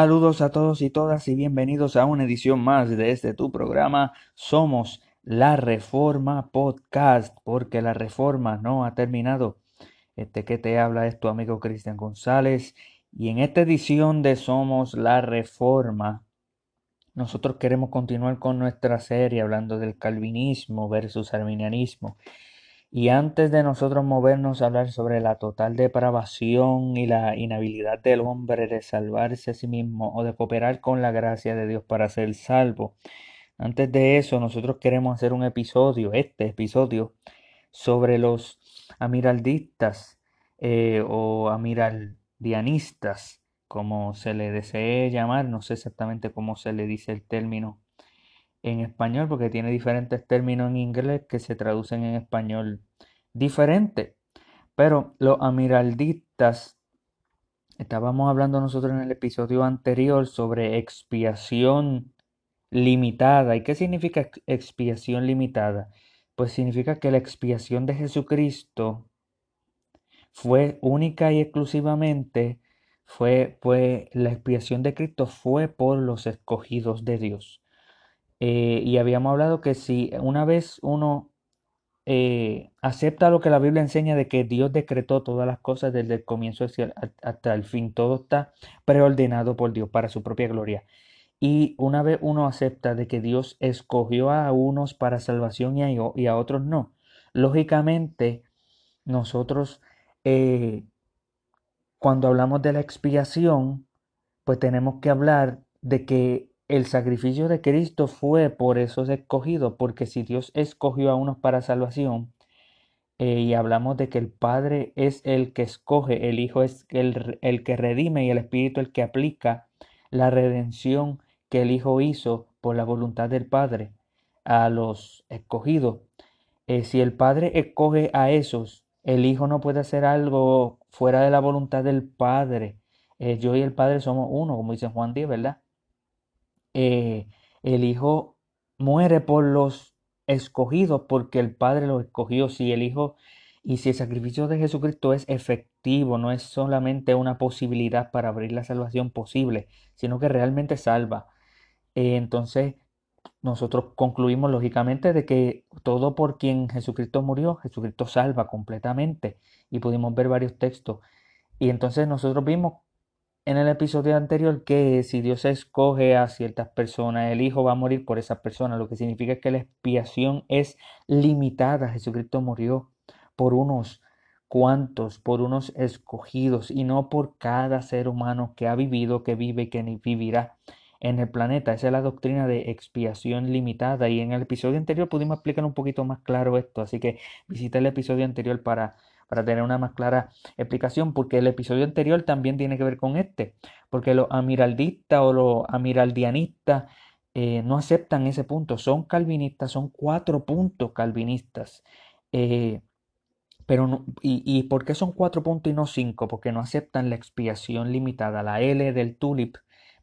Saludos a todos y todas y bienvenidos a una edición más de este tu programa. Somos la Reforma Podcast, porque la reforma no ha terminado. Este que te habla es tu amigo Cristian González y en esta edición de Somos la Reforma nosotros queremos continuar con nuestra serie hablando del calvinismo versus arminianismo. Y antes de nosotros movernos a hablar sobre la total depravación y la inhabilidad del hombre de salvarse a sí mismo o de cooperar con la gracia de Dios para ser salvo, antes de eso nosotros queremos hacer un episodio, este episodio, sobre los amiraldistas eh, o amiraldianistas, como se le desee llamar, no sé exactamente cómo se le dice el término en español, porque tiene diferentes términos en inglés que se traducen en español diferente. Pero los amiraldistas, estábamos hablando nosotros en el episodio anterior sobre expiación limitada. ¿Y qué significa expiación limitada? Pues significa que la expiación de Jesucristo fue única y exclusivamente, fue, fue la expiación de Cristo fue por los escogidos de Dios. Eh, y habíamos hablado que si una vez uno eh, acepta lo que la Biblia enseña de que Dios decretó todas las cosas desde el comienzo hasta el fin, todo está preordenado por Dios para su propia gloria. Y una vez uno acepta de que Dios escogió a unos para salvación y a, otros no, lógicamente nosotros eh, cuando hablamos de la expiación, pues tenemos que hablar de que el sacrificio de Cristo fue por esos escogidos, porque si Dios escogió a unos para salvación, eh, y hablamos de que el Padre es el que escoge, el Hijo es el, el que redime y el Espíritu el que aplica la redención que el Hijo hizo por la voluntad del Padre a los escogidos. Eh, si el Padre escoge a esos, el Hijo no puede hacer algo fuera de la voluntad del Padre. Eh, yo y el Padre somos uno, como dice Juan Díaz, ¿verdad? Eh, el Hijo muere por los escogidos porque el Padre los escogió. Si el Hijo y si el sacrificio de Jesucristo es efectivo, no es solamente una posibilidad para abrir la salvación posible, sino que realmente salva. Eh, entonces, nosotros concluimos lógicamente de que todo por quien Jesucristo murió, Jesucristo salva completamente. Y pudimos ver varios textos. Y entonces nosotros vimos en el episodio anterior que si Dios escoge a ciertas personas, el Hijo va a morir por esas personas, lo que significa que la expiación es limitada. Jesucristo murió por unos cuantos, por unos escogidos y no por cada ser humano que ha vivido, que vive y que vivirá en el planeta. Esa es la doctrina de expiación limitada y en el episodio anterior pudimos explicar un poquito más claro esto, así que visita el episodio anterior para, para tener una más clara explicación, porque el episodio anterior también tiene que ver con este, porque los amiraldistas o los amiraldianistas eh, no aceptan ese punto, son calvinistas, son cuatro puntos calvinistas. Eh, pero y, ¿Y por qué son cuatro puntos y no cinco? Porque no aceptan la expiación limitada, la L del tulip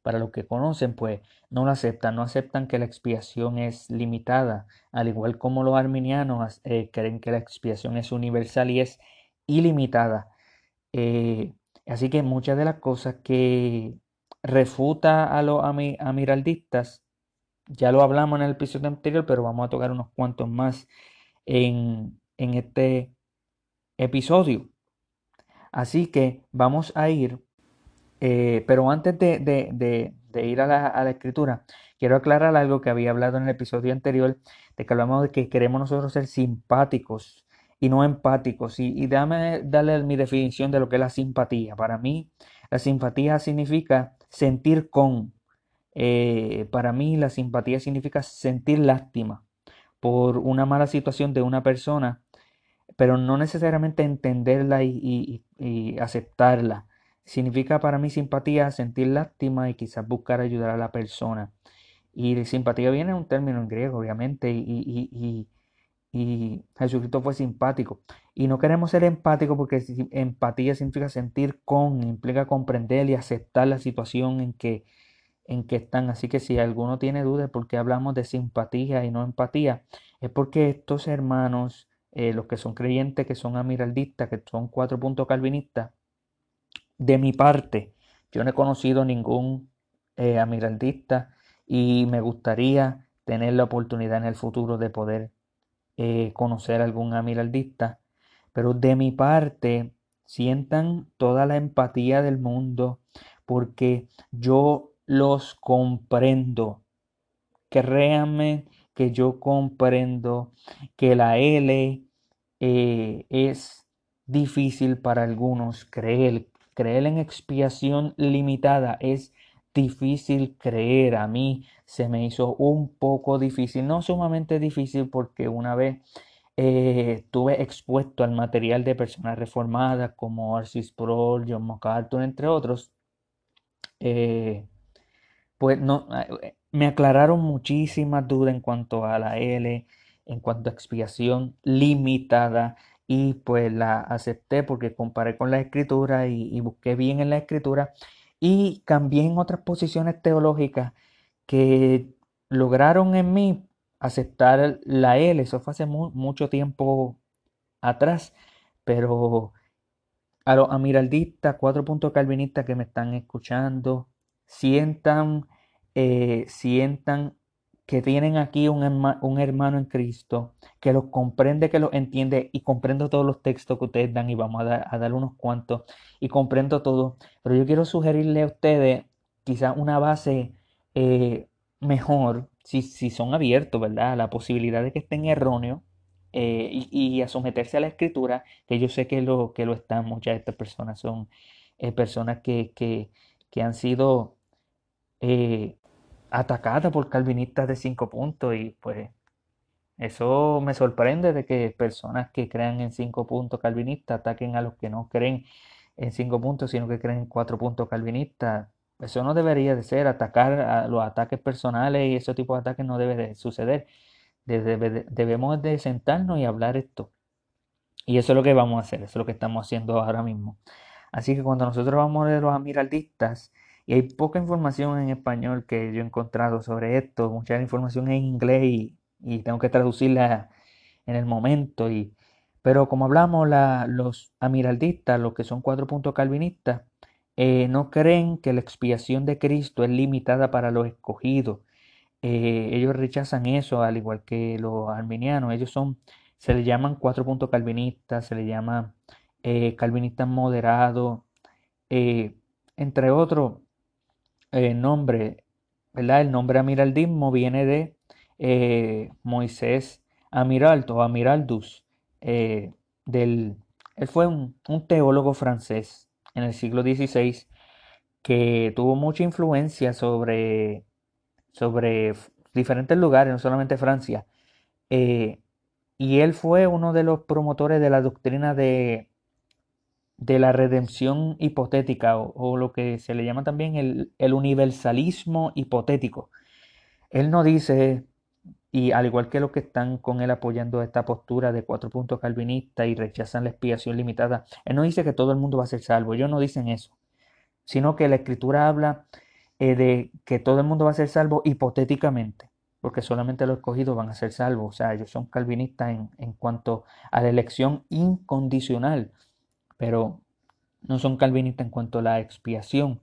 para los que conocen, pues no lo aceptan, no aceptan que la expiación es limitada, al igual como los arminianos eh, creen que la expiación es universal y es ilimitada. Eh, así que muchas de las cosas que refuta a los amiraldistas, ya lo hablamos en el episodio anterior, pero vamos a tocar unos cuantos más en, en este episodio. Así que vamos a ir eh, pero antes de, ir a la, escritura, quiero aclarar algo que había hablado en el episodio anterior, de que hablamos de que queremos nosotros ser simpáticos y no empáticos. Y, y darle mi definición de lo que es la simpatía. Para mí, la simpatía significa sentir con. Eh, para mí, la simpatía significa sentir lástima por una mala situación de una persona, pero no necesariamente entenderla y aceptarla Significa para mí simpatía sentir lástima y quizás buscar ayudar a la persona. Y simpatía viene de un término en griego, obviamente, y, Jesucristo fue simpático. Y no queremos ser empáticos porque empatía significa sentir con, implica comprender y aceptar la situación en que, en que están. Así que si alguno tiene dudas por qué hablamos de simpatía y no empatía, es porque estos hermanos, eh, los que son creyentes, que son amiraldistas, que son cuatro puntos calvinistas, de mi parte, yo no he conocido ningún eh, amiraldista y me gustaría tener la oportunidad en el futuro de poder eh, conocer algún amiraldista. Pero de mi parte, sientan toda la empatía del mundo porque yo los comprendo. Créanme que yo comprendo que la L eh, es difícil para algunos creer. Creer en expiación limitada es difícil creer. A mí se me hizo un poco difícil, no sumamente difícil porque una vez eh, estuve expuesto al material de personas reformadas como Arcis Sproul, John MacArthur, entre otros. Eh, pues no, eh, me aclararon muchísimas dudas en cuanto a la L, en cuanto a expiación limitada y pues la acepté porque comparé con la escritura y, busqué bien en la escritura y cambié en otras posiciones teológicas que lograron en mí aceptar la L. Eso fue hace mucho tiempo atrás, pero a los amiraldistas, cuatro puntos calvinistas que me están escuchando, sientan, eh, sientan que tienen aquí un, un, hermano en Cristo, que los comprende, que los entiende y comprendo todos los textos que ustedes dan y vamos a dar, a dar unos cuantos y comprendo todo, pero yo quiero sugerirle a ustedes quizás una base eh, mejor si, si, son abiertos, ¿verdad? A la posibilidad de que estén erróneos eh, y, a someterse a la escritura, que yo sé que lo, que lo están, muchas de estas personas son eh, personas que, que, que, han sido atacadas por calvinistas de cinco puntos y pues eso me sorprende de que personas que crean en cinco puntos calvinistas ataquen a los que no creen en cinco puntos, sino que creen en cuatro puntos calvinistas. Eso no debería de ser, atacar a los ataques personales y ese tipo de ataques no debe de suceder. debemos de sentarnos y hablar esto. Y eso es lo que vamos a hacer, eso es lo que estamos haciendo ahora mismo. Así que cuando nosotros vamos a los amiraldistas, y hay poca información en español que yo he encontrado sobre esto, mucha información en inglés y, tengo que traducirla en el momento. Y, pero como hablamos, los amiraldistas, los que son cuatro puntos calvinistas, eh, no creen que la expiación de Cristo es limitada para los escogidos. Eh, ellos rechazan eso, al igual que los arminianos. Ellos son, se les llaman cuatro puntos calvinistas, se les llama eh, calvinistas moderados, entre otros el nombre, ¿verdad? El nombre amiraldismo viene de eh, Moisés Amiralto o Amiraldus. Eh, del, él fue un, teólogo francés en el siglo XVI que tuvo mucha influencia sobre, sobre diferentes lugares, no solamente Francia. Eh, y él fue uno de los promotores de la doctrina de de la redención hipotética o, lo que se le llama también el, universalismo hipotético. Él no dice, y al igual que los que están con él apoyando esta postura de cuatro puntos calvinistas y rechazan la expiación limitada, él no dice que todo el mundo va a ser salvo, ellos no dicen eso, sino que la escritura habla eh, de que todo el mundo va a ser salvo hipotéticamente, porque solamente los escogidos van a ser salvos, o sea, ellos son calvinistas en, en cuanto a la elección incondicional pero no son calvinistas en cuanto a la expiación.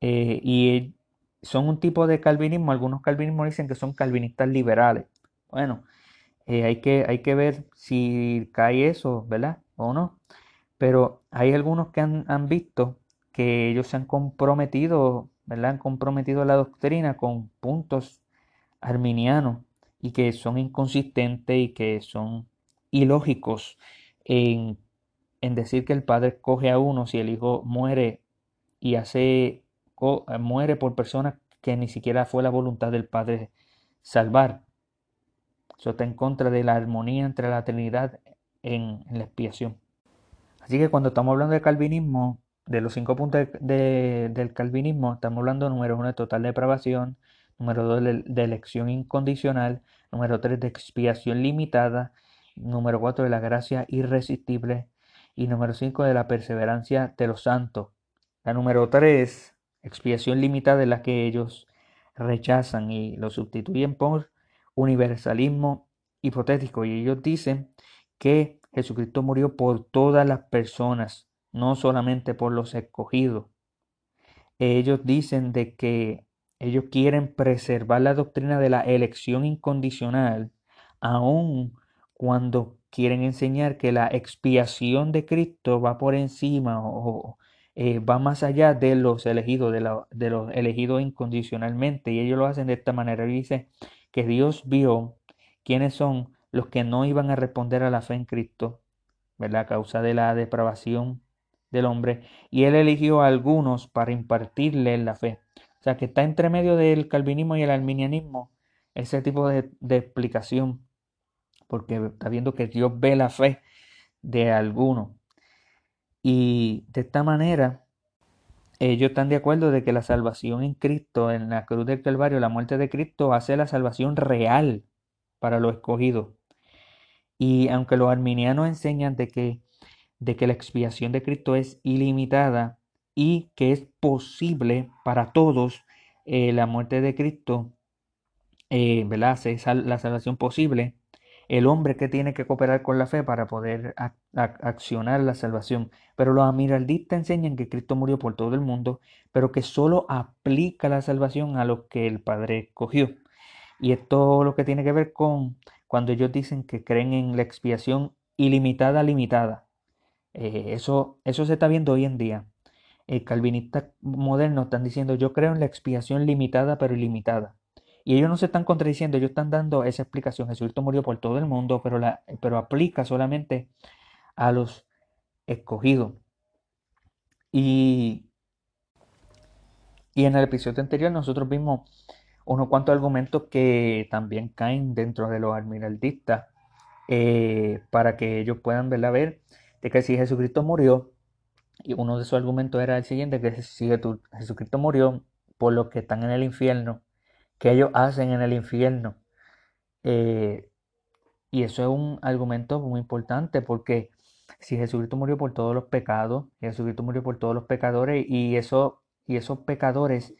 Eh, y son un tipo de calvinismo, algunos calvinismos dicen que son calvinistas liberales. Bueno, eh, hay, que, hay que ver si cae eso, ¿verdad? O no. Pero hay algunos que han, han visto que ellos se han comprometido, ¿verdad? Han comprometido la doctrina con puntos arminianos y que son inconsistentes y que son ilógicos en en decir que el padre coge a uno si el hijo muere y hace eh, muere por personas que ni siquiera fue la voluntad del padre salvar. Eso está en contra de la armonía entre la Trinidad en, la expiación. Así que cuando estamos hablando de calvinismo, de los cinco puntos del calvinismo, estamos hablando número uno de total depravación, número dos de, de elección incondicional, número tres de expiación limitada, número cuatro de la gracia irresistible, y número 5 de la perseverancia de los santos. La número 3, expiación limitada de la que ellos rechazan y lo sustituyen por universalismo hipotético y ellos dicen que Jesucristo murió por todas las personas, no solamente por los escogidos. Ellos dicen de que ellos quieren preservar la doctrina de la elección incondicional, aun cuando quieren enseñar que la expiación de Cristo va por encima o, eh, va más allá de los elegidos, de, los elegidos incondicionalmente. Y ellos lo hacen de esta manera. Dice que Dios vio quiénes son los que no iban a responder a la fe en Cristo, ¿verdad? A causa de la depravación del hombre. Y Él eligió a algunos para impartirle la fe. O sea, que está entre medio del calvinismo y el arminianismo ese tipo de, de explicación. Porque está viendo que Dios ve la fe de algunos. Y de esta manera, ellos están de acuerdo de que la salvación en Cristo, en la cruz del Calvario, la muerte de Cristo, hace la salvación real para los escogidos. Y aunque los arminianos enseñan de que, de que la expiación de Cristo es ilimitada y que es posible para todos eh, la muerte de Cristo, eh, ¿verdad? Hace la salvación posible el hombre que tiene que cooperar con la fe para poder accionar la salvación. Pero los amiraldistas enseñan que Cristo murió por todo el mundo, pero que solo aplica la salvación a los que el Padre escogió. Y esto lo que tiene que ver con cuando ellos dicen que creen en la expiación ilimitada, limitada. Eh, eso, eso se está viendo hoy en día. El calvinistas modernos están diciendo yo creo en la expiación limitada pero ilimitada. Y ellos no se están contradiciendo, ellos están dando esa explicación. Jesucristo murió por todo el mundo, pero, la, pero aplica solamente a los escogidos. Y, y en el episodio anterior nosotros vimos unos cuantos argumentos que también caen dentro de los almiraldistas eh, para que ellos puedan verla ver de que si Jesucristo murió, y uno de sus argumentos era el siguiente, que si Jesucristo murió por los que están en el infierno, que ellos hacen en el infierno. Eh, y eso es un argumento muy importante porque si Jesucristo murió por todos los pecados, Jesucristo murió por todos los pecadores y, eso, y esos pecadores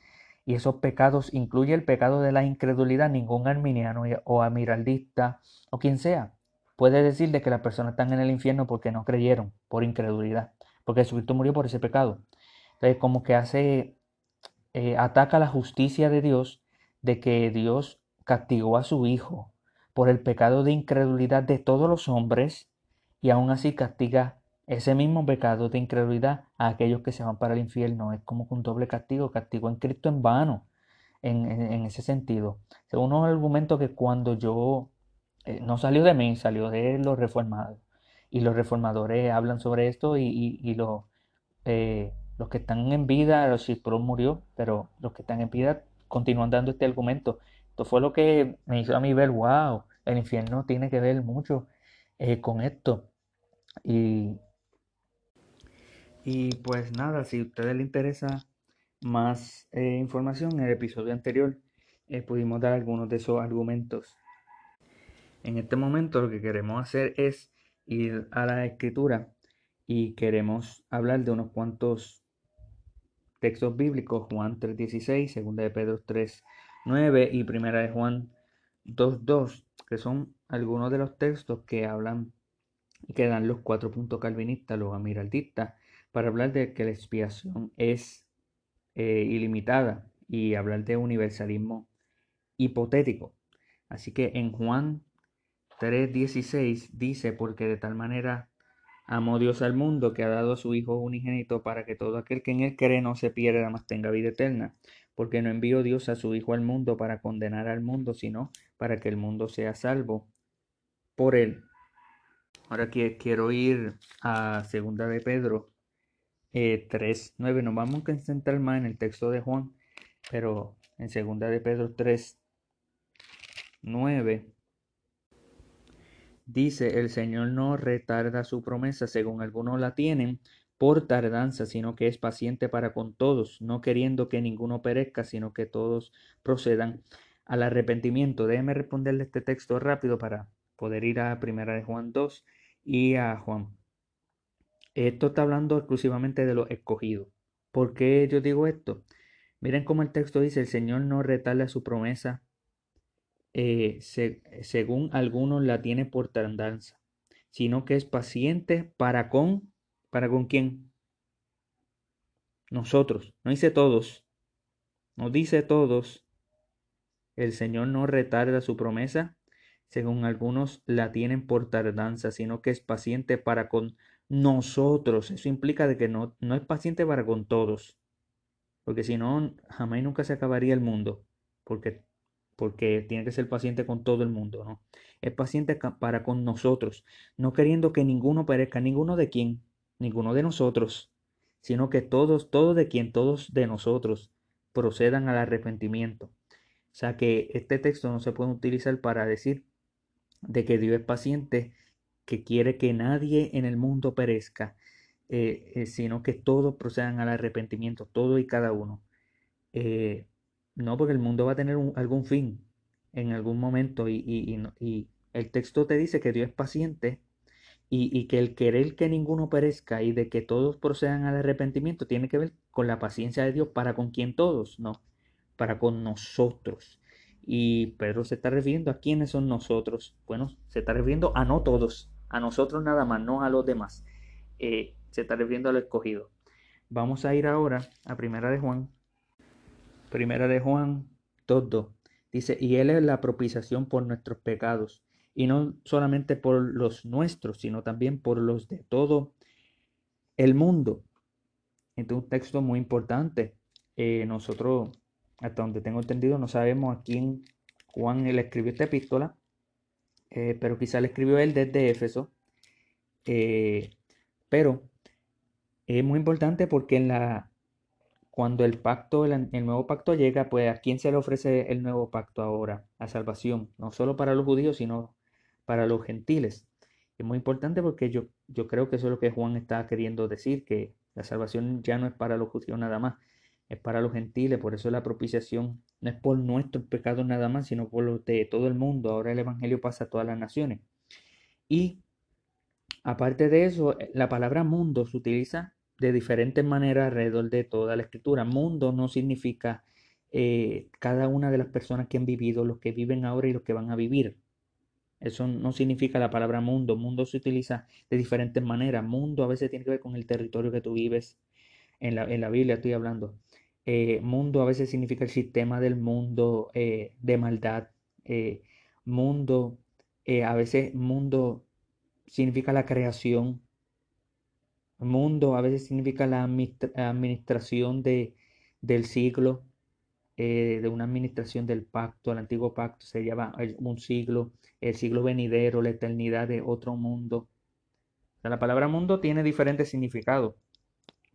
y esos pecados incluye el pecado de la incredulidad, ningún arminiano o amiraldista o quien sea puede decir de que las personas están en el infierno porque no creyeron, por incredulidad, porque Jesucristo murió por ese pecado. Entonces como que hace, eh, ataca la justicia de Dios de que Dios castigó a su Hijo por el pecado de incredulidad de todos los hombres y aún así castiga ese mismo pecado de incredulidad a aquellos que se van para el infierno. Es como un doble castigo, castigo en Cristo en vano, en, ese sentido. Según un argumento que cuando yo, eh, no salió de mí, salió de los reformados. Y los reformadores hablan sobre esto y, y, los, eh, los que están en vida, los Pro murió, pero los que están en vida continúan dando este argumento. Esto fue lo que me hizo a mí ver, wow, el infierno tiene que ver mucho eh, con esto. Y, y pues nada, si a ustedes les interesa más eh, información, en el episodio anterior eh, pudimos dar algunos de esos argumentos. En este momento lo que queremos hacer es ir a la escritura y queremos hablar de unos cuantos textos bíblicos, Juan 3.16, 2 de Pedro 3.9 y Primera de Juan 2.2, que son algunos de los textos que hablan y que dan los cuatro puntos calvinistas, los amiraldistas, para hablar de que la expiación es eh, ilimitada y hablar de universalismo hipotético. Así que en Juan 3.16 dice, porque de tal manera Amó Dios al mundo que ha dado a su Hijo unigénito para que todo aquel que en él cree no se pierda, mas tenga vida eterna. Porque no envió Dios a su Hijo al mundo para condenar al mundo, sino para que el mundo sea salvo por él. Ahora quiero ir a segunda de Pedro eh, 3, 9. Nos vamos a concentrar más en el texto de Juan, pero en segunda de Pedro 3, 9 Dice, el Señor no retarda su promesa, según algunos la tienen, por tardanza, sino que es paciente para con todos, no queriendo que ninguno perezca, sino que todos procedan al arrepentimiento. Déjeme responderle este texto rápido para poder ir a Primera de Juan 2 y a Juan. Esto está hablando exclusivamente de los escogidos. ¿Por qué yo digo esto? Miren cómo el texto dice, el Señor no retarda su promesa, eh, según algunos la tiene por tardanza, sino que es paciente para con, ¿para con quién? Nosotros, no dice todos, Nos dice todos, el Señor no retarda su promesa, según algunos la tienen por tardanza, sino que es paciente para con nosotros. Eso implica de que no, no es paciente para con todos, porque si no, jamás nunca se acabaría el mundo, porque, porque tiene que ser paciente con todo el mundo, ¿no? Es paciente para con nosotros, no queriendo que ninguno perezca, ninguno de quién, ninguno de nosotros, sino que todos, todos de quien, todos de nosotros procedan al arrepentimiento. O sea que este texto no se puede utilizar para decir de que Dios es paciente, que quiere que nadie en el mundo perezca, eh, eh, sino que todos procedan al arrepentimiento, todo y cada uno. Eh, no, porque el mundo va a tener algún fin en algún momento y, y, el texto te dice que Dios es paciente y, que el querer que ninguno perezca y de que todos procedan al arrepentimiento tiene que ver con la paciencia de Dios para con quien todos, no, para con nosotros. Y Pedro se está refiriendo a quiénes son nosotros. Bueno, se está refiriendo a no todos, a nosotros nada más, no a los demás. Eh, se está refiriendo a lo escogido. Vamos a ir ahora a Primera de Juan. Primera de Juan todo Dice, y Él es la propiciación por nuestros pecados, y no solamente por los nuestros, sino también por los de todo el mundo. Este es un texto muy importante. Eh, nosotros hasta donde tengo entendido, no sabemos a quién Juan le escribió esta epístola, eh, pero quizá le escribió él desde Éfeso. Eh, pero es muy importante porque en la, cuando el pacto, el, nuevo pacto llega, pues a quién se le ofrece el nuevo pacto ahora, la salvación, no solo para los judíos, sino para los gentiles. Es muy importante porque yo, yo creo que eso es lo que Juan está queriendo decir, que la salvación ya no es para los judíos nada más, es para los gentiles, por eso la propiciación no es por nuestros pecados nada más, sino por los de todo el mundo. Ahora el Evangelio pasa a todas las naciones. Y aparte de eso, la palabra mundo se utiliza de diferentes maneras alrededor de toda la escritura. Mundo no significa eh, cada una de las personas que han vivido, los que viven ahora y los que van a vivir. Eso no significa la palabra mundo. Mundo se utiliza de diferentes maneras. Mundo a veces tiene que ver con el territorio que tú vives. En la, en la Biblia estoy hablando. Eh, mundo a veces significa el sistema del mundo eh, de maldad. Mundo, a veces mundo significa la creación. Mundo a veces significa la administración de, del siglo, de una administración del pacto, el antiguo pacto se llama un siglo, el siglo venidero, la eternidad de otro mundo. la palabra mundo tiene diferentes significados.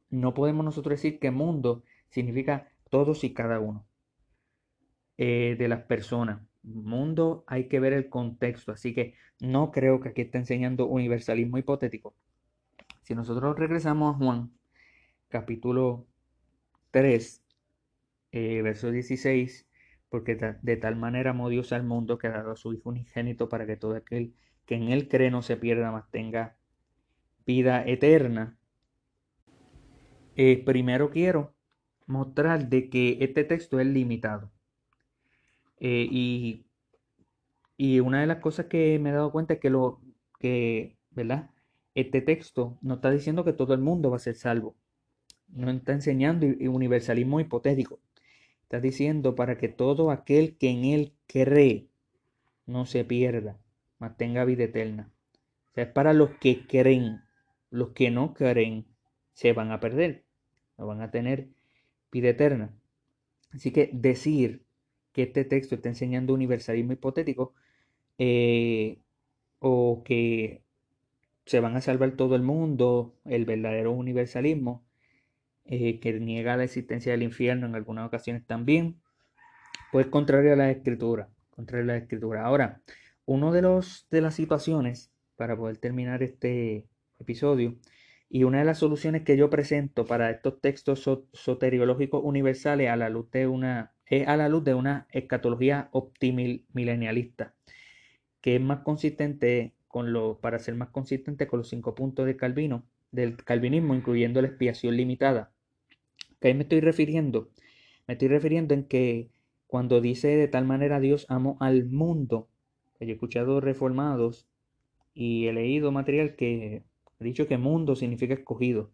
No podemos nosotros decir que mundo significa todos y cada uno eh, de las personas. Mundo hay que ver el contexto, así que no creo que aquí esté enseñando universalismo hipotético. Si nosotros regresamos a Juan, capítulo 3, eh, verso 16, porque de tal manera amó Dios al mundo que ha dado a su Hijo unigénito para que todo aquel que en él cree no se pierda, más tenga vida eterna. Eh, primero quiero mostrar de que este texto es limitado. Eh, y, y, una de las cosas que me he dado cuenta es que lo que, ¿verdad? Este texto no está diciendo que todo el mundo va a ser salvo. No está enseñando universalismo hipotético. Está diciendo para que todo aquel que en él cree no se pierda, mantenga vida eterna. O sea, es para los que creen. Los que no creen se van a perder. No van a tener vida eterna. Así que decir que este texto está enseñando universalismo hipotético eh, o que se van a salvar todo el mundo, el verdadero universalismo, eh, que niega la existencia del infierno en algunas ocasiones también, pues contrario a la escritura, contrario a la escritura. Ahora, uno de los de las situaciones para poder terminar este episodio y una de las soluciones que yo presento para estos textos soteriológicos universales a la luz de una, es a la luz de una escatología optimilenialista, que es más consistente con lo, para ser más consistente con los cinco puntos de Calvino, del calvinismo, incluyendo la expiación limitada. ¿Qué me estoy refiriendo? Me estoy refiriendo en que cuando dice de tal manera Dios amó al mundo, he escuchado reformados y he leído material que dicho que mundo significa escogido.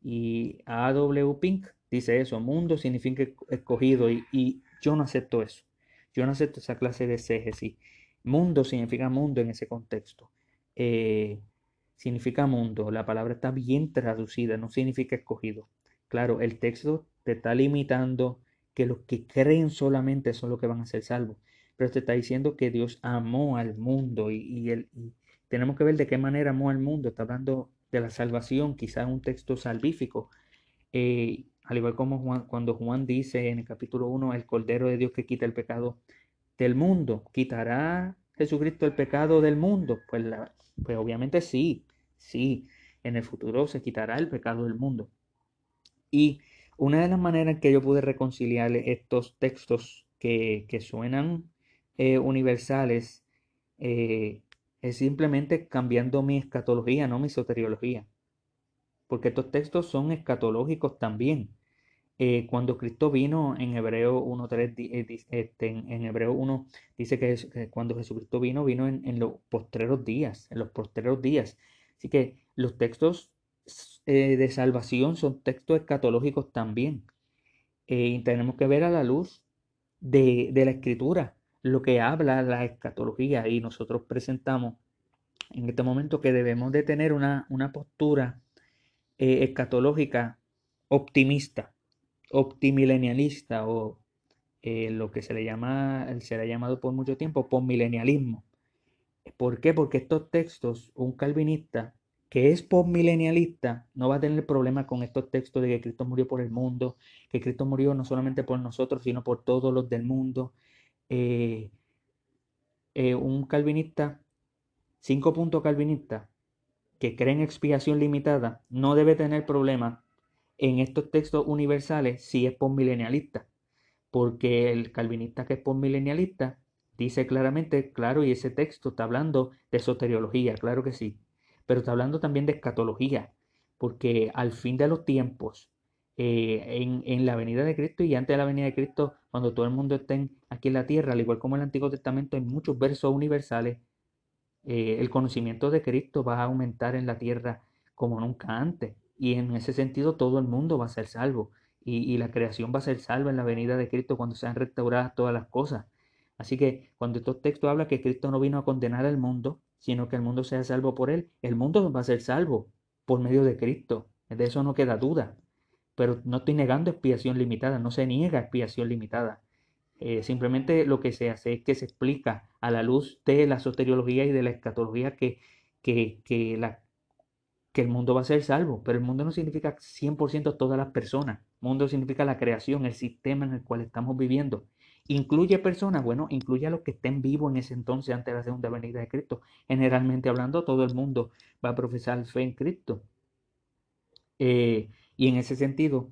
Y A.W. Pink dice eso, mundo significa escogido y, y, yo no acepto eso. Yo no acepto esa clase de exégesis. Mundo significa mundo en ese contexto. Eh, significa mundo. La palabra está bien traducida, no significa escogido. Claro, el texto te está limitando que los que creen solamente son los que van a ser salvos. Pero te está diciendo que Dios amó al mundo y, el, tenemos que ver de qué manera amó al mundo. Está hablando de la salvación, quizás un texto salvífico. Eh, al igual como cuando Juan dice en el capítulo 1, el Cordero de Dios que quita el pecado del mundo, ¿quitará Jesucristo el pecado del mundo? Pues, pues obviamente sí, sí, en el futuro se quitará el pecado del mundo. Y una de las maneras que yo pude reconciliar estos textos que, suenan eh, universales eh, es simplemente cambiando mi escatología, no mi soteriología. Porque estos textos son escatológicos también. Eh, cuando Cristo vino en Hebreo 1.3, este, en, Hebreo 1 dice que, cuando Jesucristo vino, vino en, los postreros días, en los postreros días. Así que los textos eh, de salvación son textos escatológicos también. Eh, y tenemos que ver a la luz de, la escritura lo que habla la escatología y nosotros presentamos en este momento que debemos de tener una, una postura escatológica optimista optimilenialista o eh, lo que se le llama, se le ha llamado por mucho tiempo postmilenialismo. ¿Por qué? Porque estos textos, un calvinista que es postmilenialista no va a tener problema con estos textos de que Cristo murió por el mundo, que Cristo murió no solamente por nosotros, sino por todos los del mundo. Eh, eh, un calvinista, cinco puntos calvinista, que cree en expiación limitada, no debe tener problema en estos textos universales si es postmilenialista, porque el calvinista que es postmilenialista dice claramente, claro, y ese texto está hablando de soteriología, claro que sí, pero está hablando también de escatología, porque al fin de los tiempos, eh, en, la venida de Cristo y antes de la venida de Cristo, cuando todo el mundo esté aquí en la tierra, al igual como en el Antiguo Testamento, en muchos versos universales, eh, el conocimiento de Cristo va a aumentar en la tierra como nunca antes. Y en ese sentido todo el mundo va a ser salvo. Y, la creación va a ser salva en la venida de Cristo cuando sean restauradas todas las cosas. Así que cuando estos textos habla que Cristo no vino a condenar al mundo, sino que el mundo sea salvo por él, el mundo va a ser salvo por medio de Cristo. De eso no queda duda. Pero no estoy negando expiación limitada, no se niega expiación limitada. Eh, simplemente lo que se hace es que se explica a la luz de la soteriología y de la escatología que, que, que la que el mundo va a ser salvo, pero el mundo no significa 100% todas las personas. Mundo significa la creación, el sistema en el cual estamos viviendo. ¿Incluye personas? Bueno, incluye a los que estén vivos en ese entonces antes de la segunda venida de Cristo. Generalmente hablando, todo el mundo va a profesar fe en Cristo. Eh, y en ese sentido,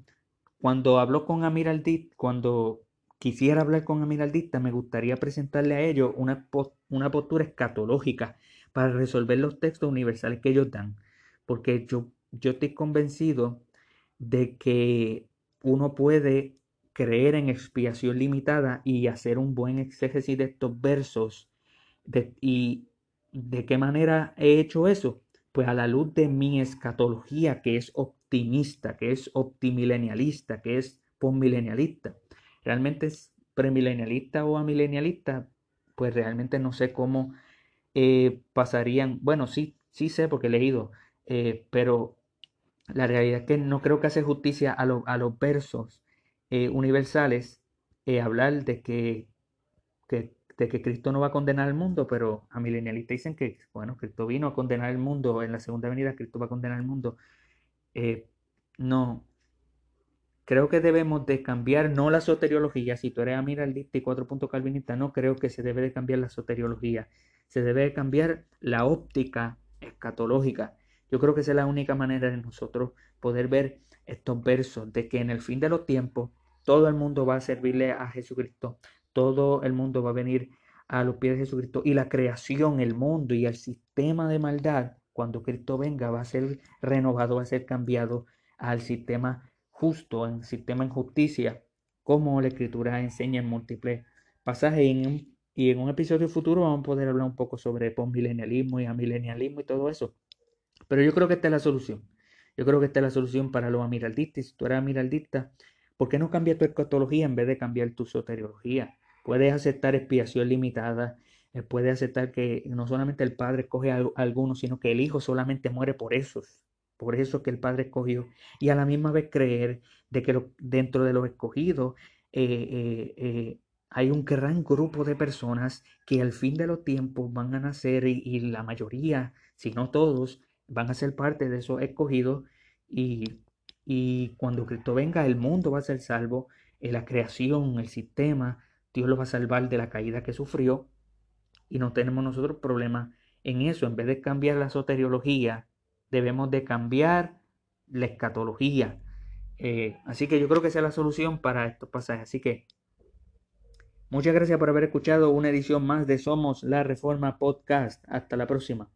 cuando hablo con Amiraldit, cuando quisiera hablar con Amiraldita, me gustaría presentarle a ellos una, una postura escatológica para resolver los textos universales que ellos dan porque yo, yo estoy convencido de que uno puede creer en expiación limitada y hacer un buen exégesis de estos versos. ¿Y de qué manera he hecho eso? Pues a la luz de mi escatología, que es optimista, que es optimilenialista, que es postmilenialista. Realmente es premilenialista o amilenialista, pues realmente no sé cómo eh, pasarían. Bueno, sí, sí sé porque he leído eh, pero la realidad es que no creo que hace justicia a, los versos eh, universales eh, hablar de que, de que Cristo no va a condenar al mundo, pero a milenialistas dicen que, bueno, Cristo vino a condenar el mundo, en la segunda venida Cristo va a condenar el mundo. no, creo que debemos de cambiar, no la soteriología, si tú eres amiraldista y cuatro puntos calvinista, no creo que se debe de cambiar la soteriología, se debe de cambiar la óptica escatológica. Yo creo que esa es la única manera de nosotros poder ver estos versos de que en el fin de los tiempos todo el mundo va a servirle a Jesucristo, todo el mundo va a venir a los pies de Jesucristo y la creación, el mundo y el sistema de maldad, cuando Cristo venga, va a ser renovado, va a ser cambiado al sistema justo, en sistema en justicia, como la Escritura enseña en múltiples pasajes. Y en un, episodio futuro vamos a poder hablar un poco sobre postmilenialismo y amilenialismo y todo eso. Pero yo creo que esta es la solución. Yo creo que esta es la solución para los amiraldistas. Si tú eres amiraldista, ¿por qué no cambias tu escatología en vez de cambiar tu soteriología? Puedes aceptar expiación limitada, eh, puedes aceptar que no solamente el Padre escoge a algunos, sino que el Hijo solamente muere por esos, por eso que el Padre escogió, y a la misma vez creer de que dentro de los escogidos eh, eh, hay un gran grupo de personas que al fin de los tiempos van a nacer y, la mayoría, si no todos, van a ser parte de esos escogidos y, y cuando Cristo venga el mundo va a ser salvo, la creación, el sistema, Dios lo va a salvar de la caída que sufrió y no tenemos nosotros problema en eso. En vez de cambiar la soteriología, debemos de cambiar la escatología. Eh, así que yo creo que esa es la solución para estos pasajes. Así que muchas gracias por haber escuchado una edición más de Somos la Reforma Podcast. Hasta la próxima.